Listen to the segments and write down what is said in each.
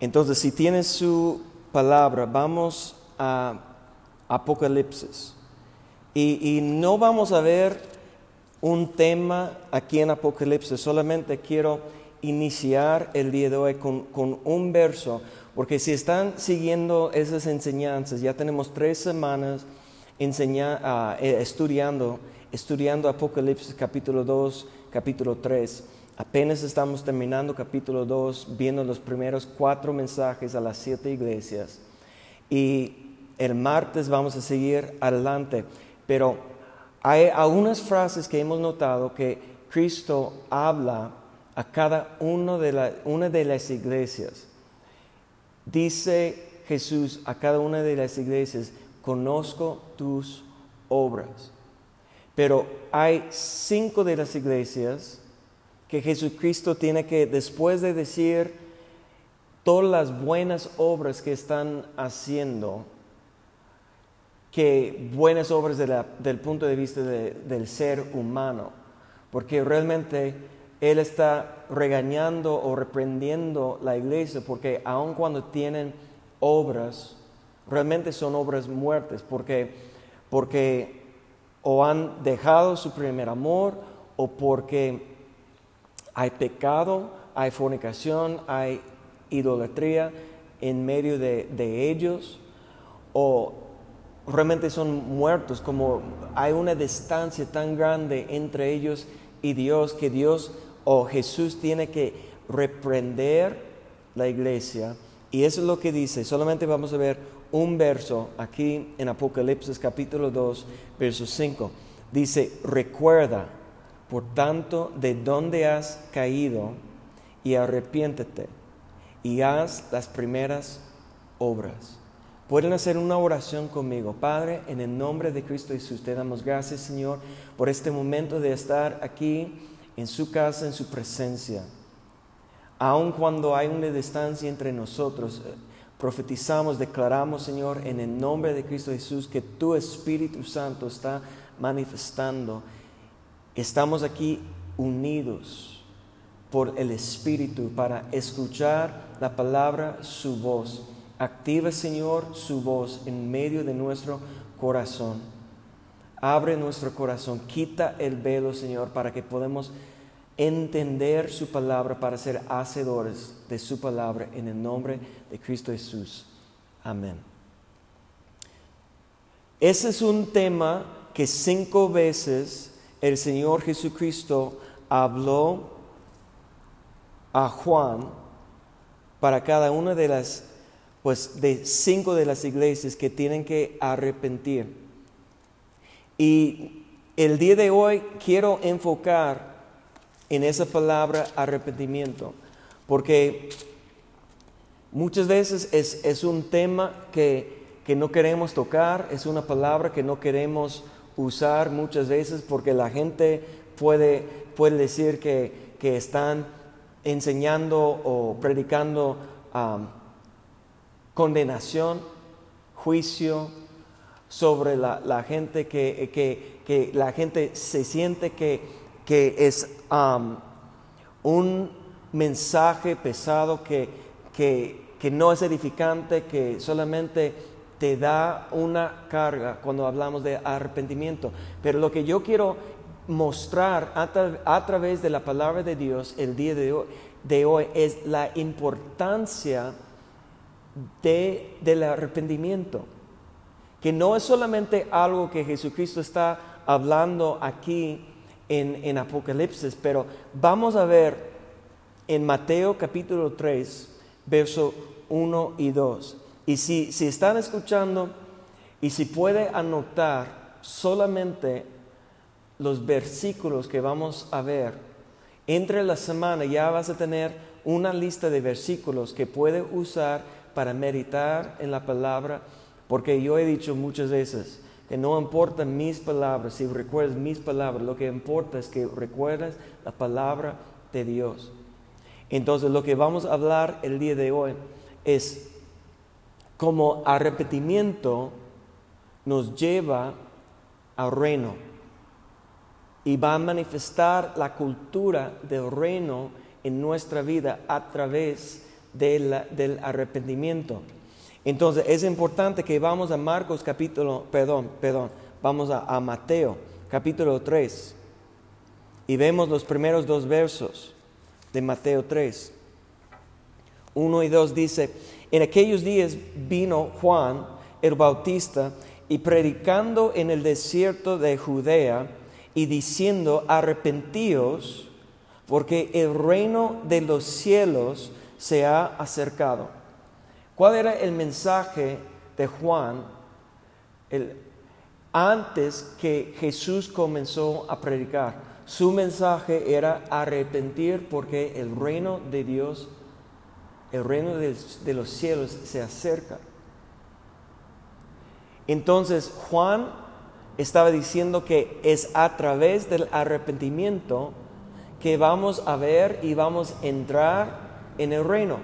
Entonces, si tienes su palabra, vamos a Apocalipsis. Y, no vamos a ver un tema aquí en Apocalipsis, solamente quiero iniciar el día de hoy con, un verso, porque si están siguiendo esas enseñanzas, ya tenemos tres semanas ah, eh, estudiando, estudiando Apocalipsis capítulo 2, capítulo 3. Apenas estamos terminando capítulo 2, viendo los primeros cuatro mensajes a las siete iglesias. Y el martes vamos a seguir adelante. Pero hay algunas frases que hemos notado que Cristo habla a cada uno de una de las iglesias. Dice Jesús a cada una de las iglesias, conozco tus obras. Pero hay cinco de las iglesias que Jesucristo tiene que, después de decir todas las buenas obras que están haciendo, que buenas obras del punto de vista del ser humano, porque realmente Él está regañando o reprendiendo la iglesia, porque aun cuando tienen obras, realmente son obras muertas, porque, porque o han dejado su primer amor o porque hay pecado, hay fornicación, hay idolatría en medio de, ellos, o realmente son muertos, como hay una distancia tan grande entre ellos y Dios que Dios o Jesús tiene que reprender la iglesia. Y eso es lo que dice, solamente vamos a ver un verso aquí en Apocalipsis capítulo 2, verso 5. Dice, recuerda por tanto, de dónde has caído y arrepiéntete y haz las primeras obras. Pueden hacer una oración conmigo. Padre, en el nombre de Cristo Jesús, te damos gracias, Señor, por este momento de estar aquí en su casa, en su presencia. Aun cuando hay una distancia entre nosotros, eh, profetizamos, declaramos, Señor, en el nombre de Cristo Jesús, que tu Espíritu Santo está manifestando Estamos aquí unidos por el Espíritu para escuchar la palabra, su voz. Activa, Señor, su voz en medio de nuestro corazón. Abre nuestro corazón, quita el velo, Señor, para que podamos entender su palabra, para ser hacedores de su palabra en el nombre de Cristo Jesús. Amén. Ese es un tema que cinco veces el Señor Jesucristo habló a Juan para cada una de las, pues de cinco de las iglesias que tienen que arrepentir. Y el día de hoy quiero enfocar en esa palabra arrepentimiento, porque muchas veces es, es un tema que, que no queremos tocar, es una palabra que no queremos usar muchas veces porque la gente puede, puede decir que, están enseñando o predicando condenación, juicio sobre la, gente que, que, la gente se siente que, que es un mensaje pesado que, que no es edificante, que solamente te da una carga cuando hablamos de arrepentimiento. Pero lo que yo quiero mostrar a, través de la palabra de Dios el día de hoy, de hoy es la importancia de, del arrepentimiento. Que no es solamente algo que Jesucristo está hablando aquí en, en Apocalipsis, pero vamos a ver en Mateo capítulo 3, verso 1 y 2. Y si, si están escuchando y si puede anotar solamente los versículos que vamos a ver, entre la semana ya vas a tener una lista de versículos que puede usar para meditar en la palabra, porque yo he dicho muchas veces que no importan mis palabras, si recuerdas mis palabras, lo que importa es que recuerdas la palabra de Dios. Entonces lo que vamos a hablar el día de hoy es como arrepentimiento nos lleva al reino y va a manifestar la cultura del reino en nuestra vida a través del arrepentimiento. Entonces es importante que vamos a Marcos capítulo, perdón, perdón, vamos a, Mateo capítulo 3 y vemos los primeros dos versos de Mateo 3. 1 y 2 dice, en aquellos días vino Juan el Bautista y predicando en el desierto de Judea y diciendo, arrepentíos porque el reino de los cielos se ha acercado. ¿Cuál era el mensaje de Juan antes que Jesús comenzó a predicar? Su mensaje era arrepentir porque el reino de Dios, el reino de, los cielos se acerca. Entonces Juan estaba diciendo que es a través del arrepentimiento que vamos a ver y vamos a entrar en el reino.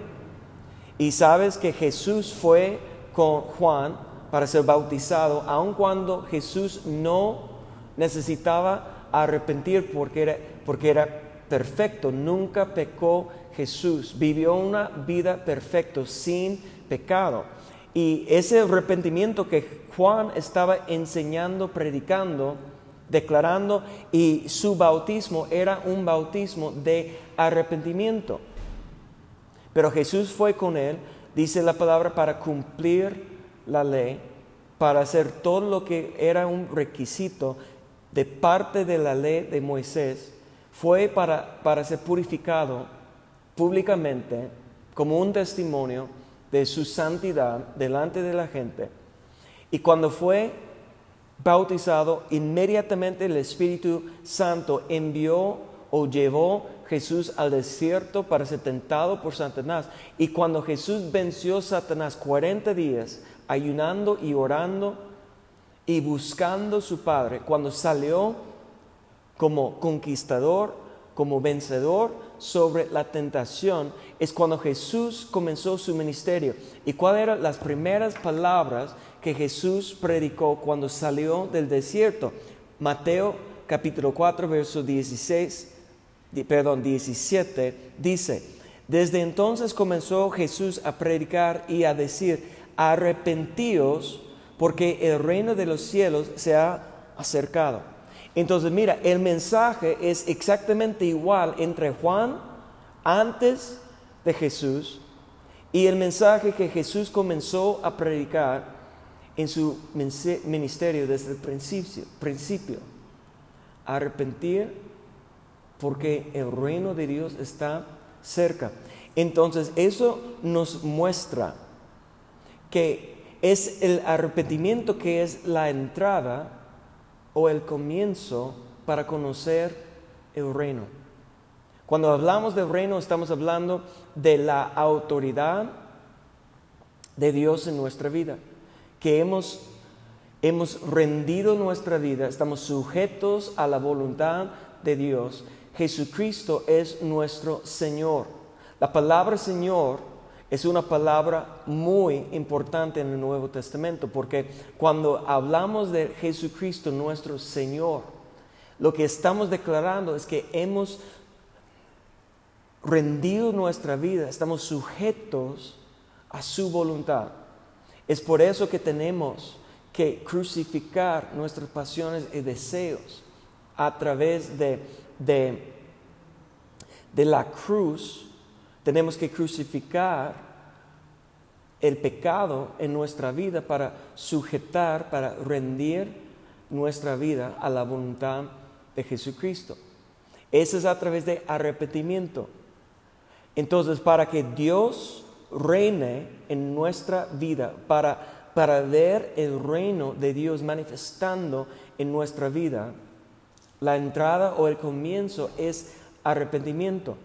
Y sabes que Jesús fue con Juan para ser bautizado, aun cuando Jesús no necesitaba arrepentir porque era, porque era perfecto, nunca pecó Jesús, vivió una vida perfecta, sin pecado. Y ese arrepentimiento que Juan estaba enseñando, predicando, declarando, y su bautismo era un bautismo de arrepentimiento. Pero Jesús fue con él, dice la palabra, para cumplir la ley, para hacer todo lo que era un requisito de parte de la ley de Moisés, fue para, para ser purificado públicamente como un testimonio de su santidad delante de la gente. Y cuando fue bautizado, inmediatamente el Espíritu Santo envió o llevó Jesús al desierto para ser tentado por Satanás. Y cuando Jesús venció a Satanás 40 días, ayunando y orando y buscando su Padre, cuando salió como conquistador, como vencedor sobre la tentación, es cuando Jesús comenzó su ministerio. ¿Y cuáles eran las primeras palabras que Jesús predicó cuando salió del desierto? Mateo capítulo 4, verso 16 perdón, 17, dice, desde entonces comenzó Jesús a predicar y a decir, arrepentíos porque el reino de los cielos se ha acercado. Entonces, mira, el mensaje es exactamente igual entre Juan antes de Jesús y el mensaje que Jesús comenzó a predicar en su ministerio desde el principio. principio. Arrepentir porque el reino de Dios está cerca. Entonces eso nos muestra que es el arrepentimiento que es la entrada o el comienzo para conocer el reino. Cuando hablamos del reino estamos hablando de la autoridad de Dios en nuestra vida, que hemos, hemos rendido nuestra vida, estamos sujetos a la voluntad de Dios Jesucristo es nuestro Señor. La palabra Señor es una palabra muy importante en el Nuevo Testamento porque cuando hablamos de Jesucristo nuestro Señor, lo que estamos declarando es que hemos rendido nuestra vida, estamos sujetos a su voluntad. Es por eso que tenemos que crucificar nuestras pasiones y deseos a través de de, la cruz, tenemos que crucificar el pecado en nuestra vida para sujetar, para rendir nuestra vida a la voluntad de Jesucristo. Eso es a través de arrepentimiento. Entonces, para que Dios reine en nuestra vida, para, para ver el reino de Dios manifestando en nuestra vida, la entrada o el comienzo es arrepentimiento.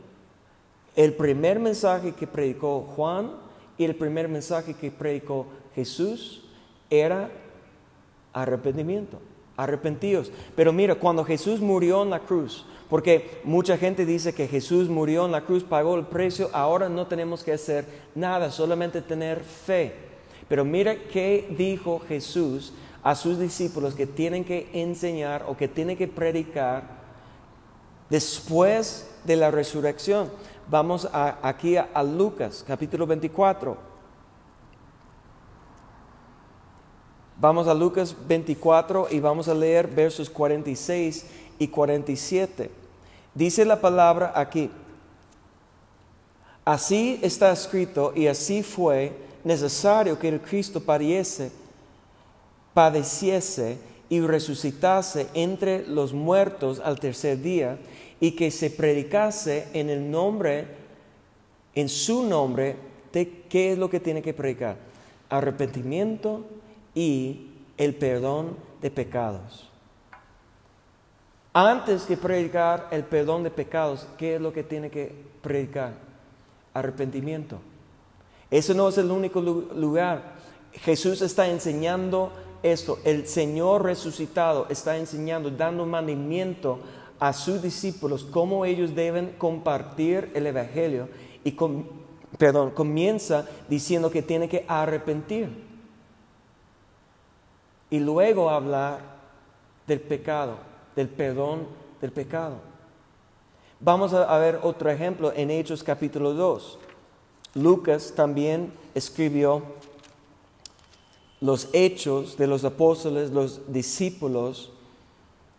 El primer mensaje que predicó Juan y el primer mensaje que predicó Jesús era arrepentimiento, arrepentidos. Pero mira, cuando Jesús murió en la cruz, porque mucha gente dice que Jesús murió en la cruz, pagó el precio, ahora no tenemos que hacer nada, solamente tener fe. Pero mira qué dijo Jesús a sus discípulos que tienen que enseñar o que tienen que predicar después de la resurrección. Vamos aquí a Lucas, capítulo 24. Vamos a Lucas 24 y vamos a leer versos 46 y 47. Dice la palabra aquí, así está escrito y así fue necesario que el Cristo pariese, padeciese y resucitase entre los muertos al tercer día y que se predicase en el nombre, en su nombre, de qué es lo que tiene que predicar. Arrepentimiento y el perdón de pecados. Antes que predicar el perdón de pecados, ¿qué es lo que tiene que predicar? Arrepentimiento. Eso no es el único lugar. Jesús está enseñando esto. El Señor resucitado está enseñando, dando mandamiento a sus discípulos cómo ellos deben compartir el Evangelio. Y perdón, comienza diciendo que tiene que arrepentir y luego hablar del pecado, del perdón del pecado. Vamos a, ver otro ejemplo en Hechos capítulo 2. Lucas también escribió los hechos de los apóstoles, los discípulos,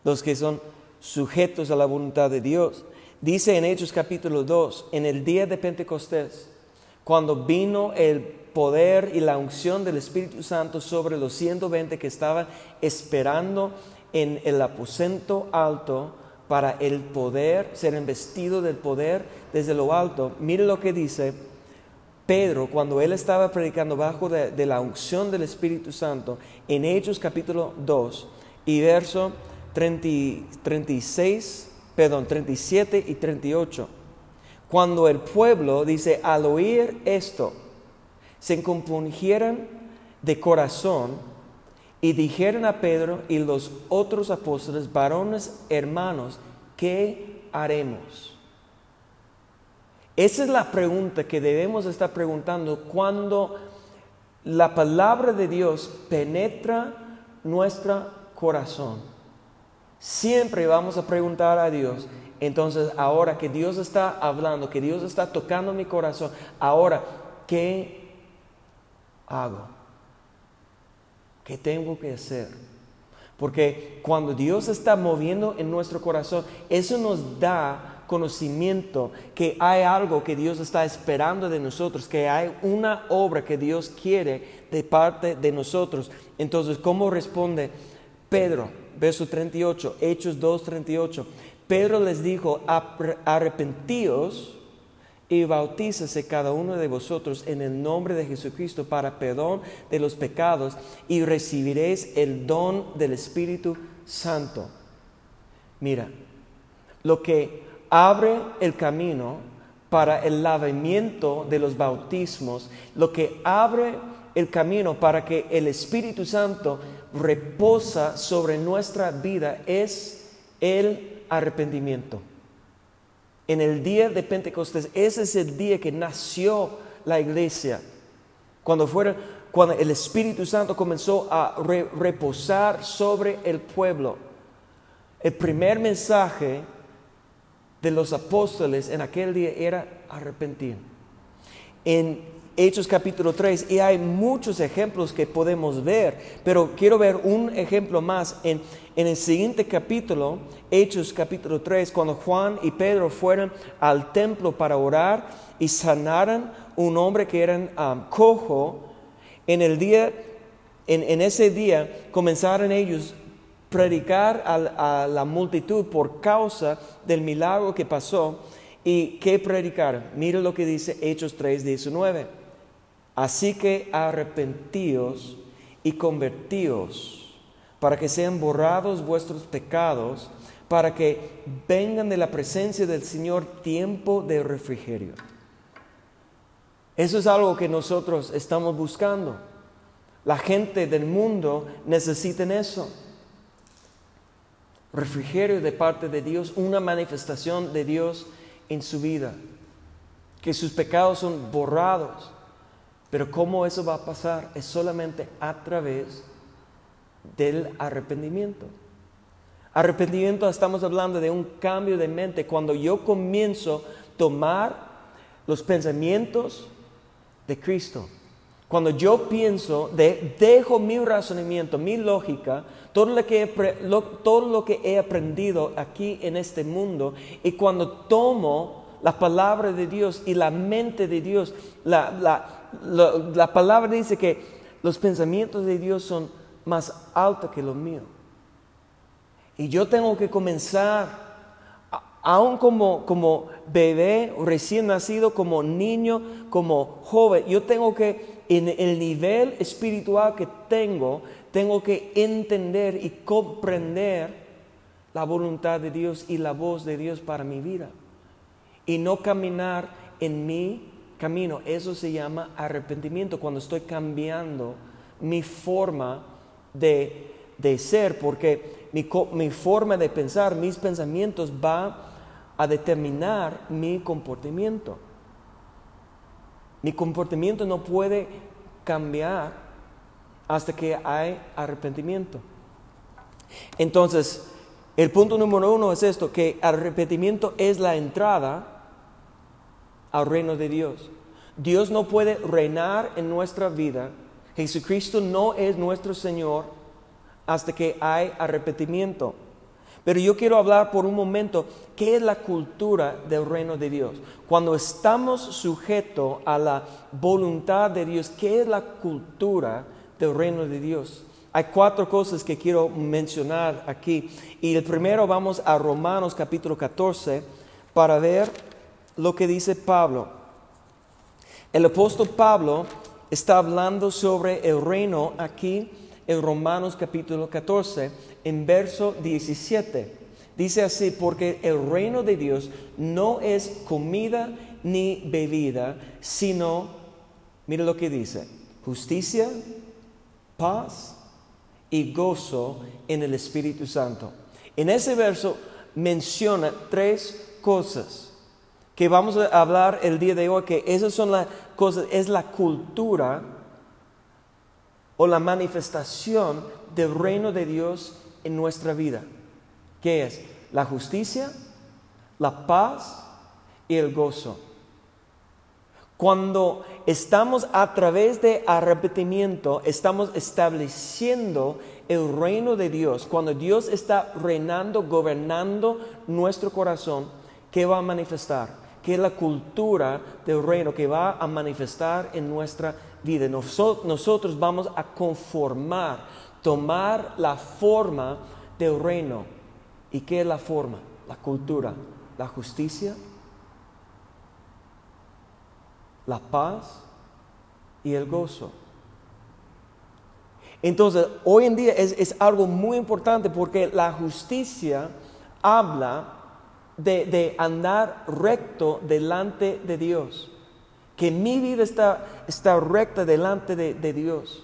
los que son sujetos a la voluntad de Dios. Dice en Hechos capítulo 2, en el día de Pentecostés, cuando vino el poder y la unción del Espíritu Santo sobre los 120 que estaban esperando en el aposento alto para el poder, ser investido del poder desde lo alto. Mire lo que dice Pedro cuando él estaba predicando bajo de, la unción del Espíritu Santo en Hechos capítulo 2 y verso 36, perdón, 37 y 38. Cuando el pueblo dice, al oír esto, se compungieran de corazón y dijeron a Pedro y los otros apóstoles, varones hermanos, ¿qué haremos? Esa es la pregunta que debemos estar preguntando cuando la palabra de Dios penetra nuestro corazón. Siempre vamos a preguntar a Dios, entonces ahora que Dios está hablando, que Dios está tocando mi corazón, ahora, ¿qué hago? ¿Qué tengo que hacer? Porque cuando Dios está moviendo en nuestro corazón, eso nos da conocimiento que hay algo que Dios está esperando de nosotros, que hay una obra que Dios quiere de parte de nosotros. Entonces, ¿cómo responde Pedro? Verso 38, Hechos 2, 38. Pedro les dijo, arrepentíos y bautícese cada uno de vosotros en el nombre de Jesucristo para perdón de los pecados y recibiréis el don del Espíritu Santo. Mira, lo que abre el camino para el lavamiento de los bautismos, lo que abre el camino para que el Espíritu Santo reposa sobre nuestra vida es el arrepentimiento en el día de Pentecostés. Ese es el día que nació la iglesia. Cuando, cuando el Espíritu Santo comenzó a reposar sobre el pueblo. El primer mensaje de los apóstoles en aquel día era arrepentir. En Hechos capítulo 3 y hay muchos ejemplos que podemos ver, pero quiero ver un ejemplo más en, el siguiente capítulo, Hechos capítulo 3, cuando Juan y Pedro fueron al templo para orar y sanaran un hombre que era um, cojo, en el día, en, ese día comenzaron ellos predicar a, a la multitud por causa del milagro que pasó. ¿Y qué predicaron? Mira lo que dice Hechos 3, 19. Así que arrepentíos y convertíos para que sean borrados vuestros pecados, para que vengan de la presencia del Señor tiempo de refrigerio. Eso es algo que nosotros estamos buscando. La gente del mundo necesita eso. Refrigerio de parte de Dios, una manifestación de Dios en su vida. Que sus pecados son borrados pero cómo eso va a pasar es solamente a través del arrepentimiento. Arrepentimiento estamos hablando de un cambio de mente. Cuando yo comienzo a tomar los pensamientos de Cristo. Cuando yo pienso, dejo mi razonamiento, mi lógica, todo lo, que todo lo que he aprendido aquí en este mundo, y cuando tomo la palabra de Dios y la mente de Dios, la, la palabra dice que los pensamientos de Dios son más altos que los míos. Y yo tengo que comenzar aún como, como bebé, recién nacido, como niño, como joven, yo tengo que, en el nivel espiritual que tengo, tengo que entender y comprender la voluntad de Dios y la voz de Dios para mi vida. Y no caminar en mi camino. Eso se llama arrepentimiento, cuando estoy cambiando mi forma de, de ser, porque mi, mi forma de pensar, mis pensamientos va a determinar mi comportamiento. Mi comportamiento no puede cambiar hasta que hay arrepentimiento. Entonces, el punto número uno es esto, que arrepentimiento es la entrada al reino de Dios. Dios no puede reinar en nuestra vida. Jesucristo no es nuestro Señor hasta que hay arrepentimiento. Pero yo quiero hablar por un momento qué es la cultura del reino de Dios. Cuando estamos sujetos a la voluntad de Dios, ¿qué es la cultura del reino de Dios? Hay cuatro cosas que quiero mencionar aquí. Y el primero vamos a Romanos capítulo 14 para ver lo que dice Pablo. El apóstol Pablo está hablando sobre el reino aquí en Romanos capítulo 14, en verso 17. Dice así, porque el reino de Dios no es comida ni bebida, sino, mire lo que dice, justicia, paz y gozo en el Espíritu Santo. En ese verso menciona tres cosas que vamos a hablar el día de hoy, que esas son las cosas, es la cultura o la manifestación del reino de Dios en nuestra vida. ¿Qué es? La justicia, la paz y el gozo. Cuando estamos a través de arrepentimiento, estamos estableciendo el reino de Dios. Cuando Dios está reinando, gobernando nuestro corazón, ¿qué va a manifestar? ¿Qué es la cultura del reino que va a manifestar en nuestra vida? vida. Nosotros vamos a conformar, tomar la forma del reino. ¿Y qué es la forma? La cultura, la justicia, la paz y el gozo. Entonces, hoy en día es, es algo muy importante porque la justicia habla de, de andar recto delante de Dios que mi vida está, está recta delante de, de Dios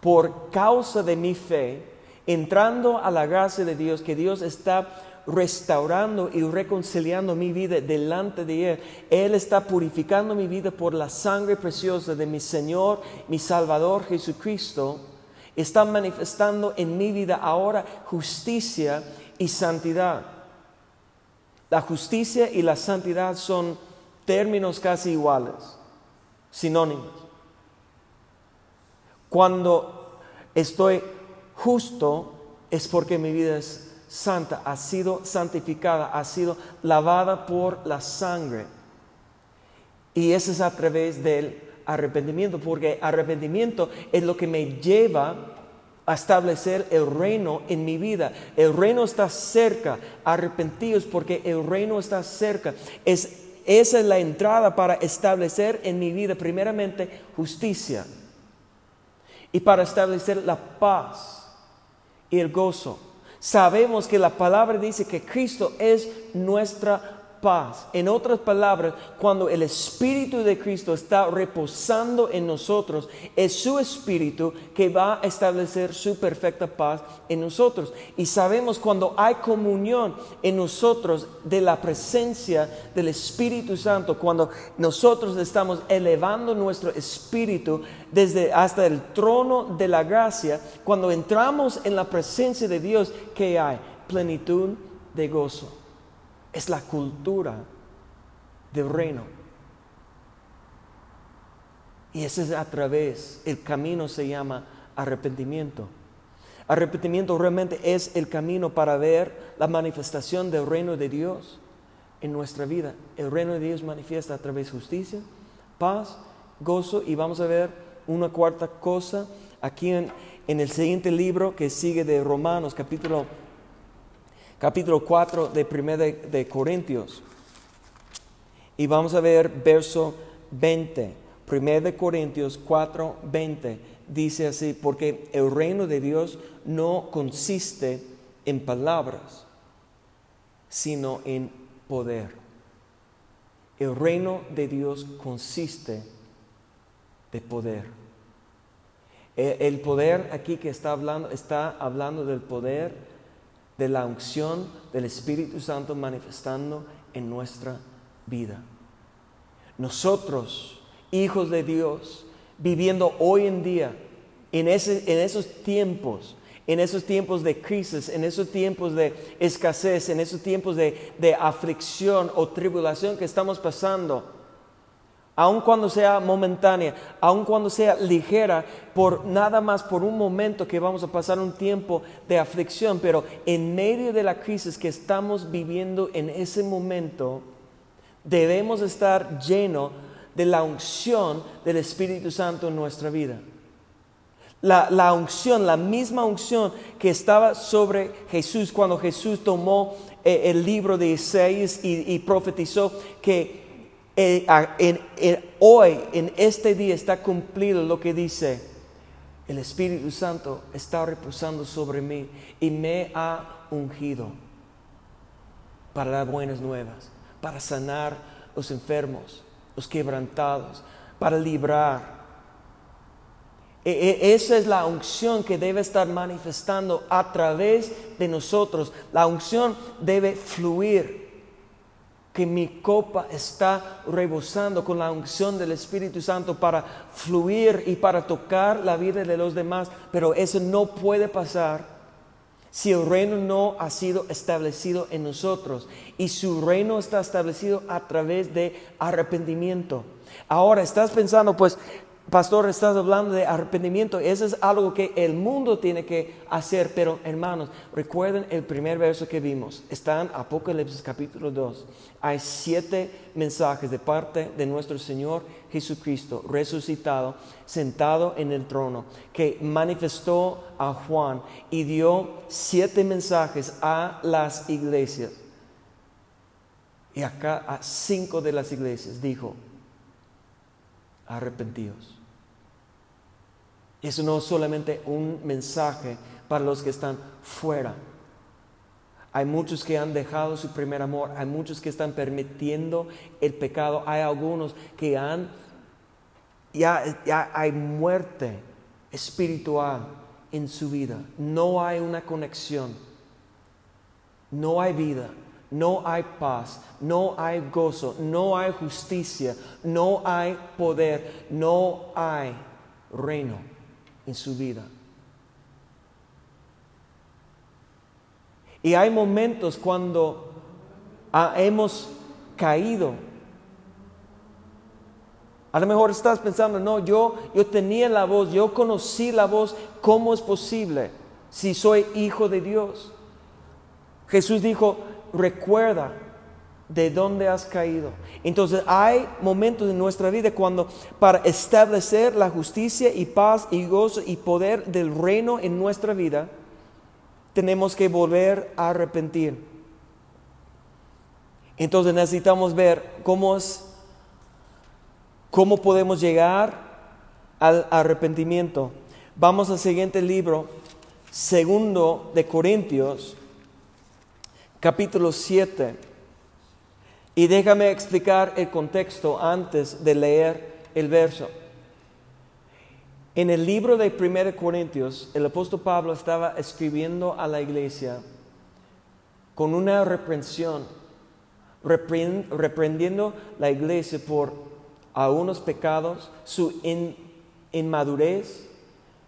por causa de mi fe, entrando a la gracia de Dios, que Dios está restaurando y reconciliando mi vida delante de Él. Él está purificando mi vida por la sangre preciosa de mi Señor, mi Salvador Jesucristo. Está manifestando en mi vida ahora justicia y santidad. La justicia y la santidad son términos casi iguales sinónimos. Cuando estoy justo es porque mi vida es santa, ha sido santificada, ha sido lavada por la sangre. Y eso es a través del arrepentimiento, porque arrepentimiento es lo que me lleva establecer el reino en mi vida. El reino está cerca, arrepentidos porque el reino está cerca. Es esa es la entrada para establecer en mi vida primeramente justicia y para establecer la paz y el gozo. Sabemos que la palabra dice que Cristo es nuestra paz. En otras palabras, cuando el Espíritu de Cristo está reposando en nosotros, es su Espíritu que va a establecer su perfecta paz en nosotros. Y sabemos cuando hay comunión en nosotros de la presencia del Espíritu Santo, cuando nosotros estamos elevando nuestro espíritu desde hasta el trono de la gracia, cuando entramos en la presencia de Dios, que hay plenitud de gozo es la cultura del reino. Y ese es a través, el camino se llama arrepentimiento. Arrepentimiento realmente es el camino para ver la manifestación del reino de Dios en nuestra vida. El reino de Dios manifiesta a través de justicia, paz, gozo y vamos a ver una cuarta cosa aquí en, el siguiente libro que sigue de Romanos, capítulo, capítulo 4 de 1 de, Corintios. Y vamos a ver verso 20. 1 de Corintios 4, 20 dice así, porque el reino de Dios no consiste en palabras, sino en poder. El reino de Dios consiste de poder. E, el poder aquí que está hablando, está hablando del poder de la unción del Espíritu Santo manifestando en nuestra vida. Nosotros, hijos de Dios, viviendo hoy en día, en, ese, en esos tiempos, en esos tiempos de crisis, en esos tiempos de escasez, en esos tiempos de, de aflicción o tribulación que estamos pasando, aun cuando sea momentánea, aun cuando sea ligera, por nada más por un momento que vamos a pasar un tiempo de aflicción, pero en medio de la crisis que estamos viviendo en ese momento, debemos estar llenos de la unción del Espíritu Santo en nuestra vida. La, unción, la misma unción que estaba sobre Jesús cuando Jesús tomó eh, el libro de Isaías y, profetizó que eh, hoy, en este día, está cumplido lo que dice, el Espíritu Santo está reposando sobre mí y me ha ungido para dar buenas nuevas, para sanar los enfermos, los quebrantados, para librar e, e, esa es la unción que debe estar manifestando a través de nosotros. La unción debe fluir. Que mi copa está rebosando con la unción del Espíritu Santo para fluir y para tocar la vida de los demás. Pero eso no puede pasar si el reino no ha sido establecido en nosotros. Y su reino está establecido a través de arrepentimiento. Ahora estás pensando, pues pastor, estás hablando de arrepentimiento. Eso es algo que el mundo tiene que hacer. Pero hermanos, recuerden el primer verso que vimos. Está en Apocalipsis capítulo 2. Hay siete mensajes de parte de nuestro Señor Jesucristo, resucitado, sentado en el trono, que manifestó a Juan y dio siete mensajes a las iglesias. Y acá a cinco de las iglesias dijo, arrepentidos. Eso no es solamente un mensaje para los que están fuera. Hay muchos que han dejado su primer amor, hay muchos que están permitiendo el pecado, hay algunos que han, ya, ya hay muerte espiritual en su vida, no hay una conexión, no hay vida, no hay paz, no hay gozo, no hay justicia, no hay poder, no hay reino en su vida. Y hay momentos cuando hemos caído. A lo mejor estás pensando, no, yo, yo tenía la voz, yo conocí la voz, ¿cómo es posible si soy hijo de Dios? Jesús dijo, recuerda de dónde has caído. Entonces hay momentos en nuestra vida cuando para establecer la justicia y paz y gozo y poder del reino en nuestra vida, tenemos que volver a arrepentir. Entonces necesitamos ver cómo es, cómo podemos llegar al arrepentimiento. Vamos al siguiente libro, segundo de Corintios, capítulo 7. Y déjame explicar el contexto antes de leer el verso. En el libro de 1 Corintios, el apóstol Pablo estaba escribiendo a la iglesia con una reprensión, reprendiendo la iglesia por algunos pecados, su inmadurez,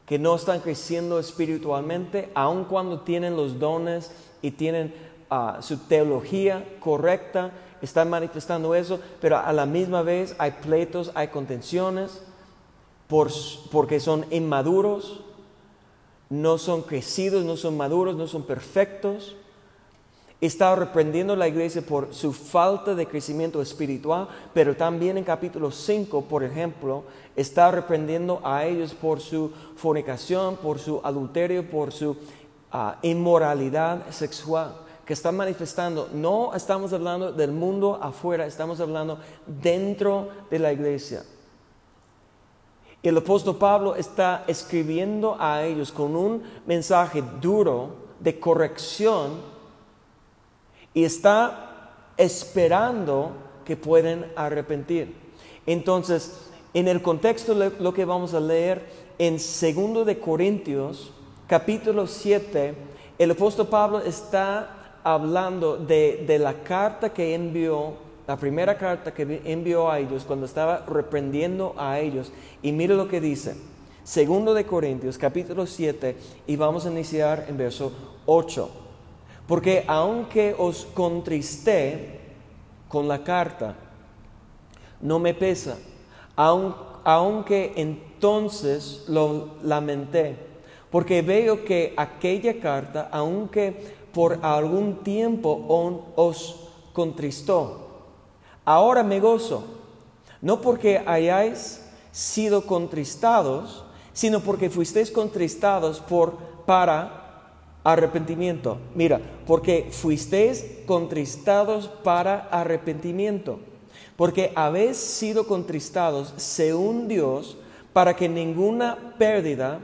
que no están creciendo espiritualmente, aun cuando tienen los dones y tienen su teología correcta, están manifestando eso, pero a la misma vez hay pleitos, hay contenciones, porque son inmaduros, no son crecidos, no son maduros, no son perfectos. Está reprendiendo la iglesia por su falta de crecimiento espiritual, pero también en capítulo 5, por ejemplo, está reprendiendo a ellos por su fornicación, por su adulterio, por su ah, inmoralidad sexual que está manifestando. No estamos hablando del mundo afuera, estamos hablando dentro de la iglesia. El apóstol Pablo está escribiendo a ellos con un mensaje duro de corrección y está esperando que puedan arrepentir. Entonces, en el contexto de lo que vamos a leer en 2 de Corintios, capítulo 7, el apóstol Pablo está hablando de, de la carta que envió la primera carta que envió a ellos cuando estaba reprendiendo a ellos. Y mire lo que dice. Segundo de Corintios, capítulo 7, y vamos a iniciar en verso 8. Porque aunque os contristé con la carta, no me pesa, aunque entonces lo lamenté, porque veo que aquella carta, aunque por algún tiempo os contristó, Ahora me gozo, no porque hayáis sido contristados, sino porque fuisteis contristados por, para arrepentimiento. Mira, porque fuisteis contristados para arrepentimiento. Porque habéis sido contristados según Dios para que ninguna pérdida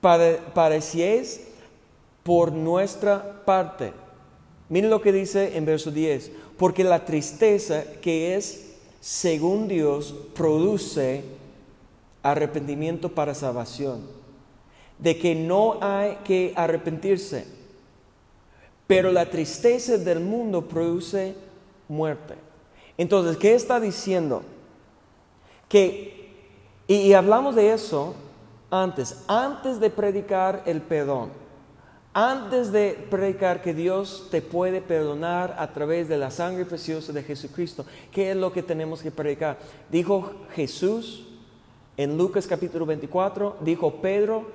pareciese por nuestra parte. Miren lo que dice en verso 10 porque la tristeza que es según Dios produce arrepentimiento para salvación, de que no hay que arrepentirse, pero la tristeza del mundo produce muerte. Entonces, ¿qué está diciendo? Que, y, y hablamos de eso antes, antes de predicar el perdón antes de predicar que Dios te puede perdonar a través de la sangre preciosa de Jesucristo, ¿qué es lo que tenemos que predicar? Dijo Jesús en Lucas capítulo 24, dijo Pedro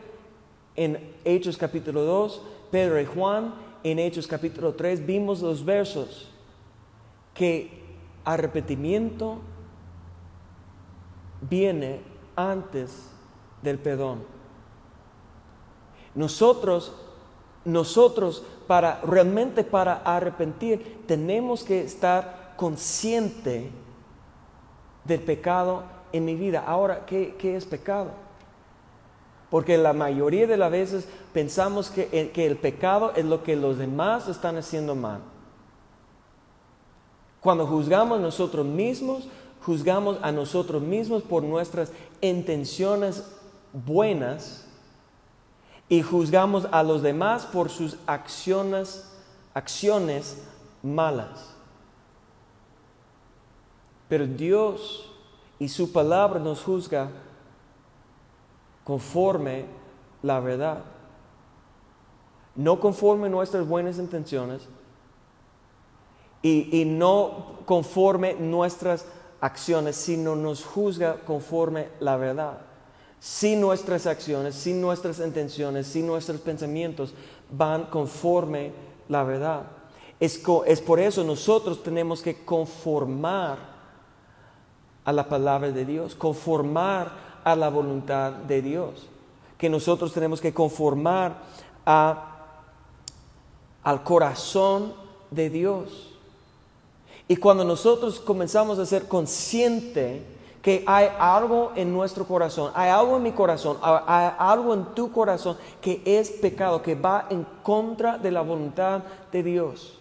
en Hechos capítulo 2, Pedro y Juan en Hechos capítulo 3, vimos los versos que arrepentimiento viene antes del perdón. Nosotros nosotros para realmente para arrepentir tenemos que estar consciente del pecado en mi vida. Ahora, ¿qué, es pecado? Porque la mayoría de las veces pensamos que que el pecado es lo que los demás están haciendo mal. Cuando juzgamos nosotros mismos, juzgamos a nosotros mismos por nuestras intenciones buenas y juzgamos a los demás por sus acciones, acciones malas. Pero Dios y su palabra nos juzga conforme la verdad. No conforme nuestras buenas intenciones y, y no conforme nuestras acciones, sino nos juzga conforme la verdad si nuestras acciones, si nuestras intenciones, si nuestros pensamientos van conforme la verdad. Es, por eso nosotros tenemos que conformar a la palabra de Dios, conformar a la voluntad de Dios, que nosotros tenemos que conformar al corazón de Dios. Y cuando nosotros comenzamos a ser conscientes que hay algo en nuestro corazón, hay algo en mi corazón, hay algo en tu corazón que es pecado, que va en contra de la voluntad de Dios,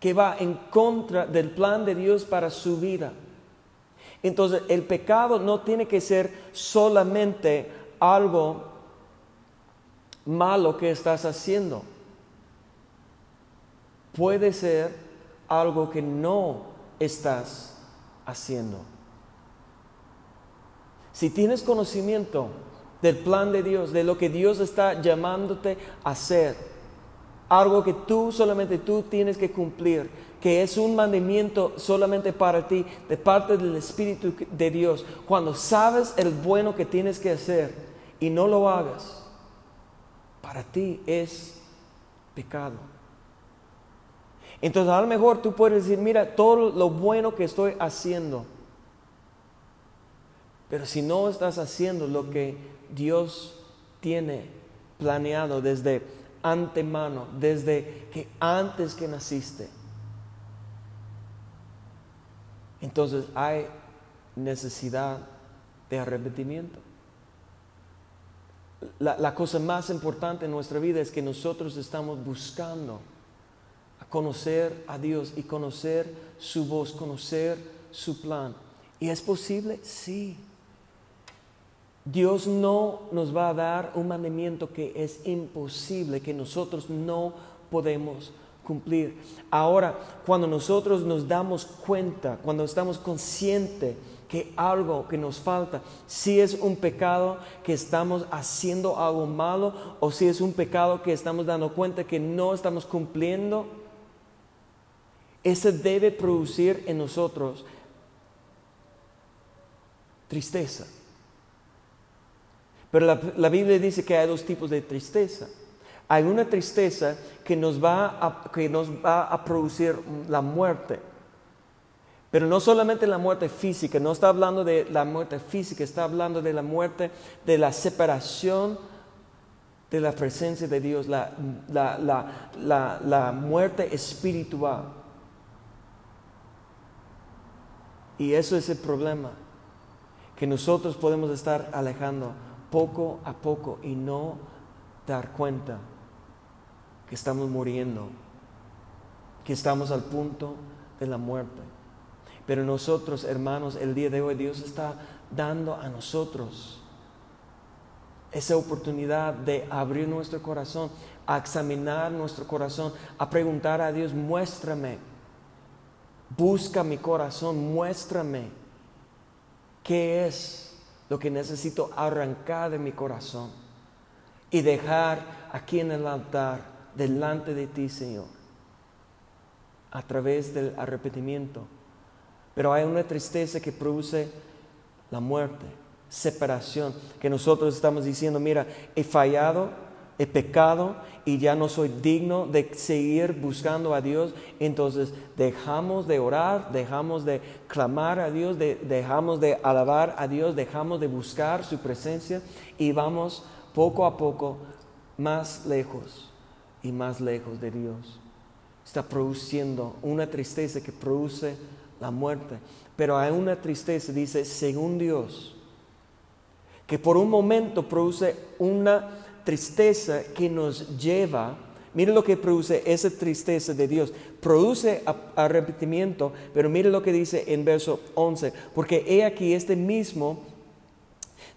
que va en contra del plan de Dios para su vida. Entonces el pecado no tiene que ser solamente algo malo que estás haciendo. Puede ser algo que no estás haciendo. Si tienes conocimiento del plan de Dios, de lo que Dios está llamándote a hacer, algo que tú solamente tú tienes que cumplir, que es un mandamiento solamente para ti, de parte del Espíritu de Dios, cuando sabes el bueno que tienes que hacer y no lo hagas, para ti es pecado. Entonces a lo mejor tú puedes decir, mira, todo lo bueno que estoy haciendo, pero si no estás haciendo lo que Dios tiene planeado desde antemano, desde que antes que naciste, entonces hay necesidad de arrepentimiento. La, cosa más importante en nuestra vida es que nosotros estamos buscando conocer a Dios y conocer su voz, conocer su plan. ¿Y es posible? Sí. Dios no nos va a dar un mandamiento que es imposible, que nosotros no podemos cumplir. Ahora, cuando nosotros nos damos cuenta, cuando estamos conscientes que algo que nos falta, si es un pecado que estamos haciendo algo malo o si es un pecado que estamos dando cuenta que no estamos cumpliendo, ese debe producir en nosotros tristeza pero la, Biblia dice que hay dos tipos de tristeza. Hay una tristeza que nos, va a, que nos va a producir la muerte. Pero no solamente la muerte física, no está hablando de la muerte física, está hablando de la muerte, de la separación de la presencia de Dios, la, la muerte espiritual. Y eso es el problema, que nosotros podemos estar alejando poco a poco y no dar cuenta que estamos muriendo, que estamos al punto de la muerte. Pero nosotros, hermanos, el día de hoy Dios está dando a nosotros esa oportunidad de abrir nuestro corazón, a examinar nuestro corazón, a preguntar a Dios, muéstrame, busca mi corazón, muéstrame qué es lo que necesito arrancar de mi corazón y dejar aquí en el altar delante de ti, Señor, a través del arrepentimiento. Pero hay una tristeza que produce la muerte, separación, que nosotros estamos diciendo, mira, he fallado, he pecado y ya no soy digno de seguir buscando a Dios, entonces dejamos de orar, dejamos de clamar a Dios, dejamos de alabar a Dios, dejamos de buscar su presencia y vamos poco a poco más lejos y más lejos de Dios. Está produciendo una tristeza que produce la muerte, pero hay una tristeza, dice, según Dios, que por un momento produce una tristeza que nos lleva, mire lo que produce esa tristeza de Dios, produce arrepentimiento, pero mire lo que dice en verso 11, porque he aquí este mismo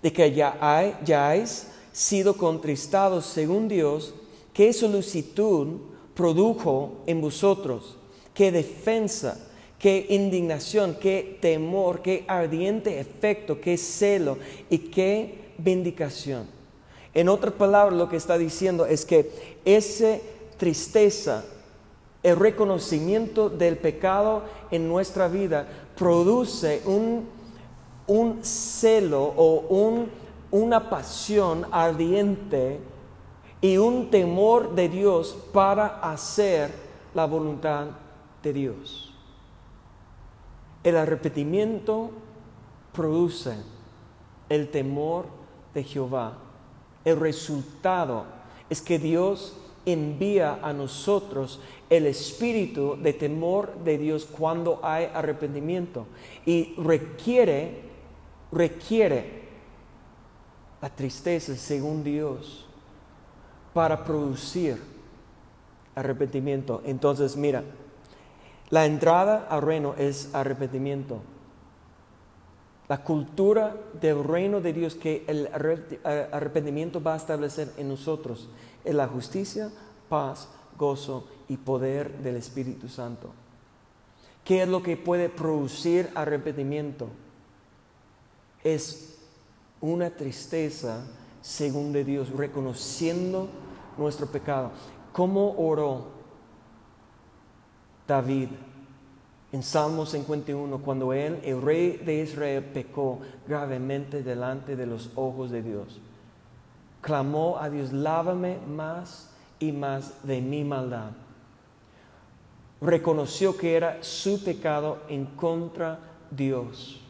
de que ya hay, ya hayáis sido contristados según Dios, qué solicitud produjo en vosotros, qué defensa, qué indignación, qué temor, qué ardiente efecto, qué celo y qué vindicación. En otras palabras, lo que está diciendo es que esa tristeza, el reconocimiento del pecado en nuestra vida produce un, celo o una pasión ardiente y un temor de Dios para hacer la voluntad de Dios. El arrepentimiento produce el temor de Jehová el resultado es que Dios envía a nosotros el espíritu de temor de Dios cuando hay arrepentimiento y requiere requiere la tristeza según Dios para producir arrepentimiento. Entonces, mira, la entrada al reino es arrepentimiento la cultura del reino de Dios que el arrepentimiento va a establecer en nosotros es la justicia, paz, gozo y poder del Espíritu Santo. ¿Qué es lo que puede producir arrepentimiento? Es una tristeza según de Dios, reconociendo nuestro pecado. ¿Cómo oró David en Salmo 51 cuando él, el rey de Israel, pecó gravemente delante de los ojos de Dios? Clamó a Dios, lávame más y más de mi maldad. Reconoció que era su pecado en contra Dios.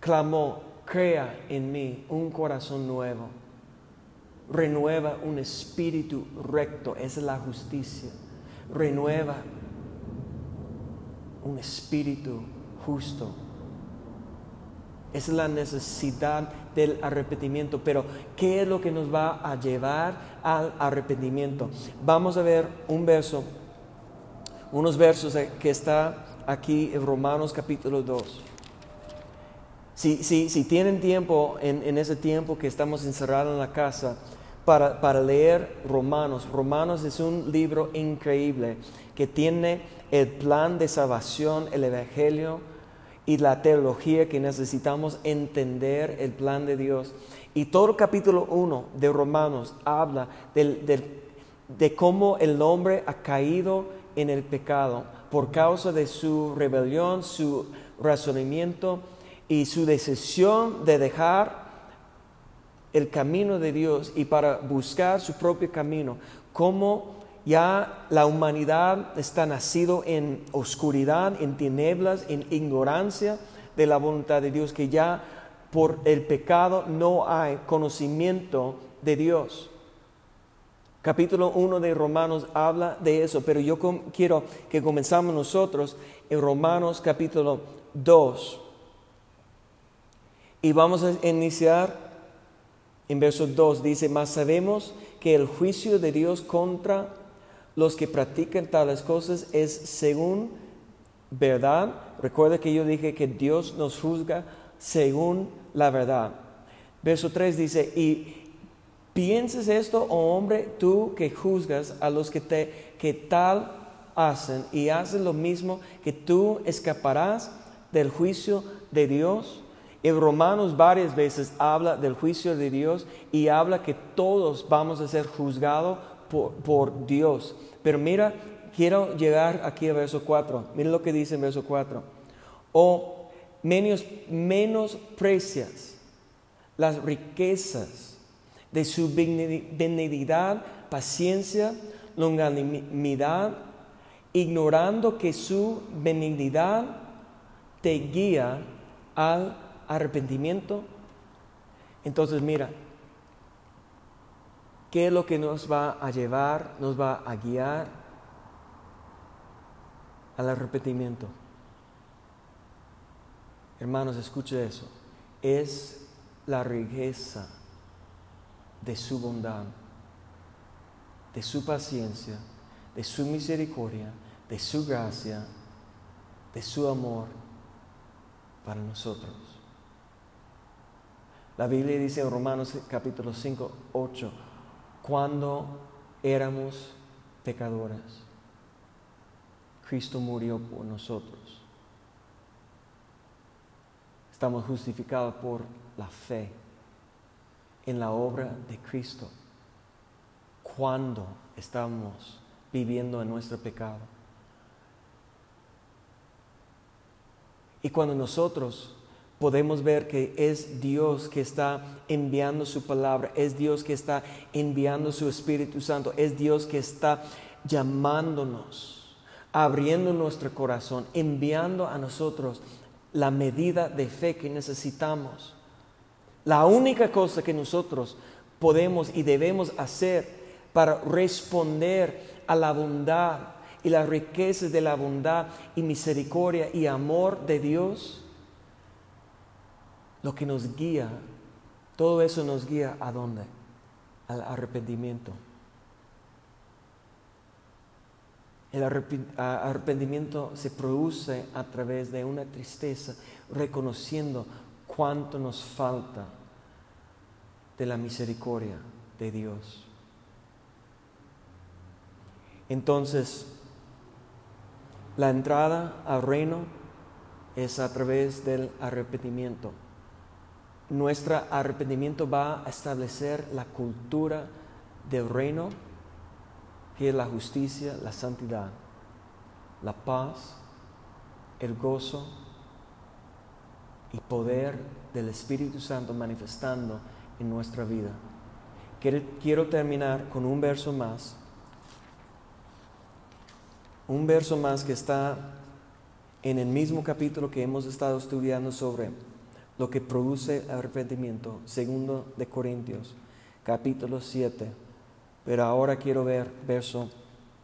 Clamó, crea en mí un corazón nuevo. Renueva un espíritu recto, es la justicia. Renueva un espíritu justo. Es la necesidad del arrepentimiento. Pero, ¿qué es lo que nos va a llevar al arrepentimiento? Vamos a ver un verso, unos versos que está aquí en Romanos capítulo 2. Si, si, si tienen tiempo en, ese tiempo que estamos encerrados en la casa para, leer Romanos, Romanos es un libro increíble que tiene el plan de salvación, el Evangelio y la teología que necesitamos entender el plan de Dios. Y todo el capítulo 1 de Romanos habla de cómo el hombre ha caído en el pecado por causa de su rebelión, su razonamiento y su decisión de dejar el camino de Dios y para buscar su propio camino. Cómo ya la humanidad está nacido en oscuridad, en tinieblas, en ignorancia de la voluntad de Dios, que ya por el pecado no hay conocimiento de Dios. Capítulo 1 de Romanos habla de eso, pero yo quiero que comenzamos nosotros en Romanos capítulo 2. Y vamos a iniciar en verso 2. Dice, más sabemos que el juicio de Dios contra los que practican tales cosas es según verdad. Recuerda que yo dije que Dios nos juzga según la verdad. Verso 3 dice, y pienses esto, oh hombre, tú que juzgas a los que, te, que tal hacen y haces lo mismo, que tú escaparás del juicio de Dios. En Romanos varias veces habla del juicio de Dios y habla que todos vamos a ser juzgados por, Dios. Pero mira, quiero llegar aquí a verso 4. Mira lo que dice en verso 4. O menos, menos precias las riquezas de su benignidad, paciencia, longanimidad, ignorando que su benignidad te guía al arrepentimiento. Entonces mira, ¿Qué es lo que nos va a llevar, nos va a guiar al arrepentimiento? Hermanos, escuche eso. Es la riqueza de su bondad, de su paciencia, de su misericordia, de su gracia, de su amor para nosotros. La Biblia dice en Romanos capítulo 5, 8, cuando éramos pecadores. Cristo murió por nosotros. Estamos justificados por la fe en la obra de Cristo. Cuando estamos viviendo en nuestro pecado. Y cuando nosotros podemos ver que es Dios que está enviando su palabra, es Dios que está enviando su Espíritu Santo, es Dios que está llamándonos, abriendo nuestro corazón, enviando a nosotros la medida de fe que necesitamos. La única cosa que nosotros podemos y debemos hacer para responder a la bondad y las riquezas de la bondad y misericordia y amor de Dios lo que nos guía, todo eso nos guía a dónde? Al arrepentimiento. El arrepentimiento se produce a través de una tristeza, reconociendo cuánto nos falta de la misericordia de Dios. Entonces, la entrada al reino es a través del arrepentimiento nuestro arrepentimiento va a establecer la cultura del reino, que es la justicia, la santidad, la paz, el gozo y poder del Espíritu Santo manifestando en nuestra vida. Quiero terminar con un verso más, un verso más que está en el mismo capítulo que hemos estado estudiando sobre lo que produce arrepentimiento, segundo de Corintios, capítulo 7. Pero ahora quiero ver verso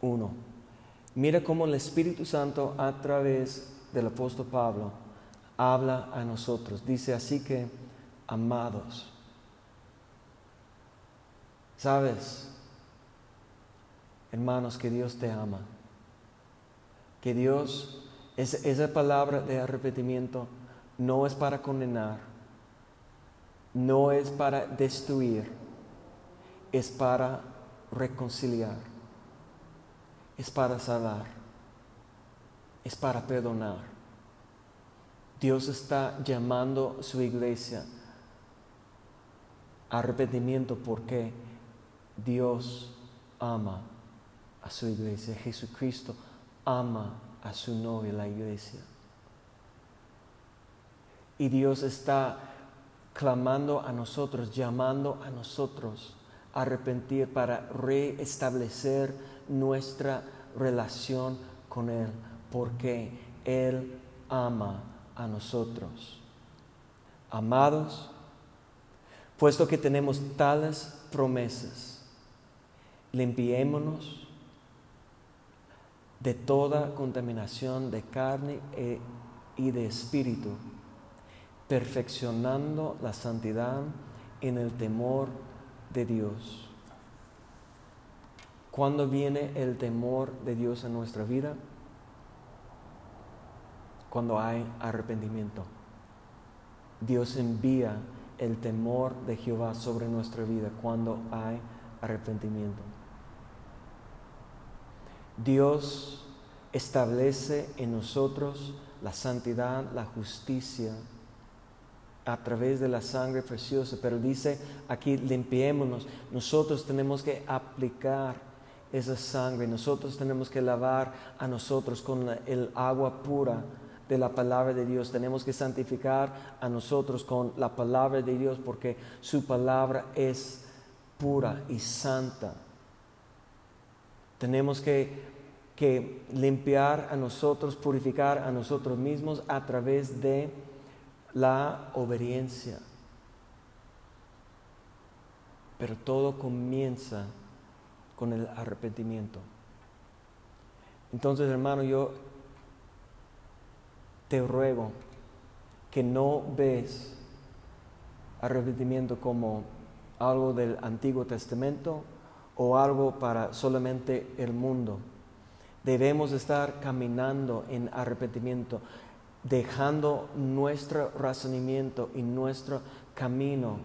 1. Mira cómo el Espíritu Santo a través del apóstol Pablo habla a nosotros. Dice así que, amados, sabes, hermanos, que Dios te ama, que Dios, esa palabra de arrepentimiento no es para condenar, no es para destruir, es para reconciliar, es para salvar, es para perdonar. Dios está llamando a su iglesia a arrepentimiento porque Dios ama a su iglesia. Jesucristo ama a su novia, la iglesia. Y Dios está clamando a nosotros, llamando a nosotros a arrepentir para reestablecer nuestra relación con Él, porque Él ama a nosotros. Amados, puesto que tenemos tales promesas, limpiémonos de toda contaminación de carne e, y de espíritu perfeccionando la santidad en el temor de Dios. ¿Cuándo viene el temor de Dios en nuestra vida? Cuando hay arrepentimiento. Dios envía el temor de Jehová sobre nuestra vida cuando hay arrepentimiento. Dios establece en nosotros la santidad, la justicia, a través de la sangre preciosa, pero dice aquí limpiémonos. Nosotros tenemos que aplicar esa sangre, nosotros tenemos que lavar a nosotros con el agua pura de la palabra de Dios, tenemos que santificar a nosotros con la palabra de Dios porque su palabra es pura y santa. Tenemos que, que limpiar a nosotros, purificar a nosotros mismos a través de la obediencia. Pero todo comienza con el arrepentimiento. Entonces, hermano, yo te ruego que no ves arrepentimiento como algo del Antiguo Testamento o algo para solamente el mundo. Debemos estar caminando en arrepentimiento dejando nuestro razonamiento y nuestro camino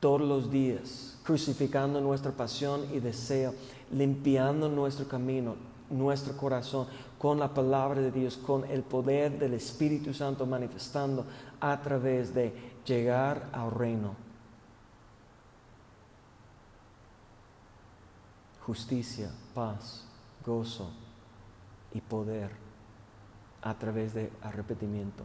todos los días, crucificando nuestra pasión y deseo, limpiando nuestro camino, nuestro corazón con la palabra de Dios, con el poder del Espíritu Santo manifestando a través de llegar al reino. Justicia, paz, gozo y poder a través de arrepentimiento.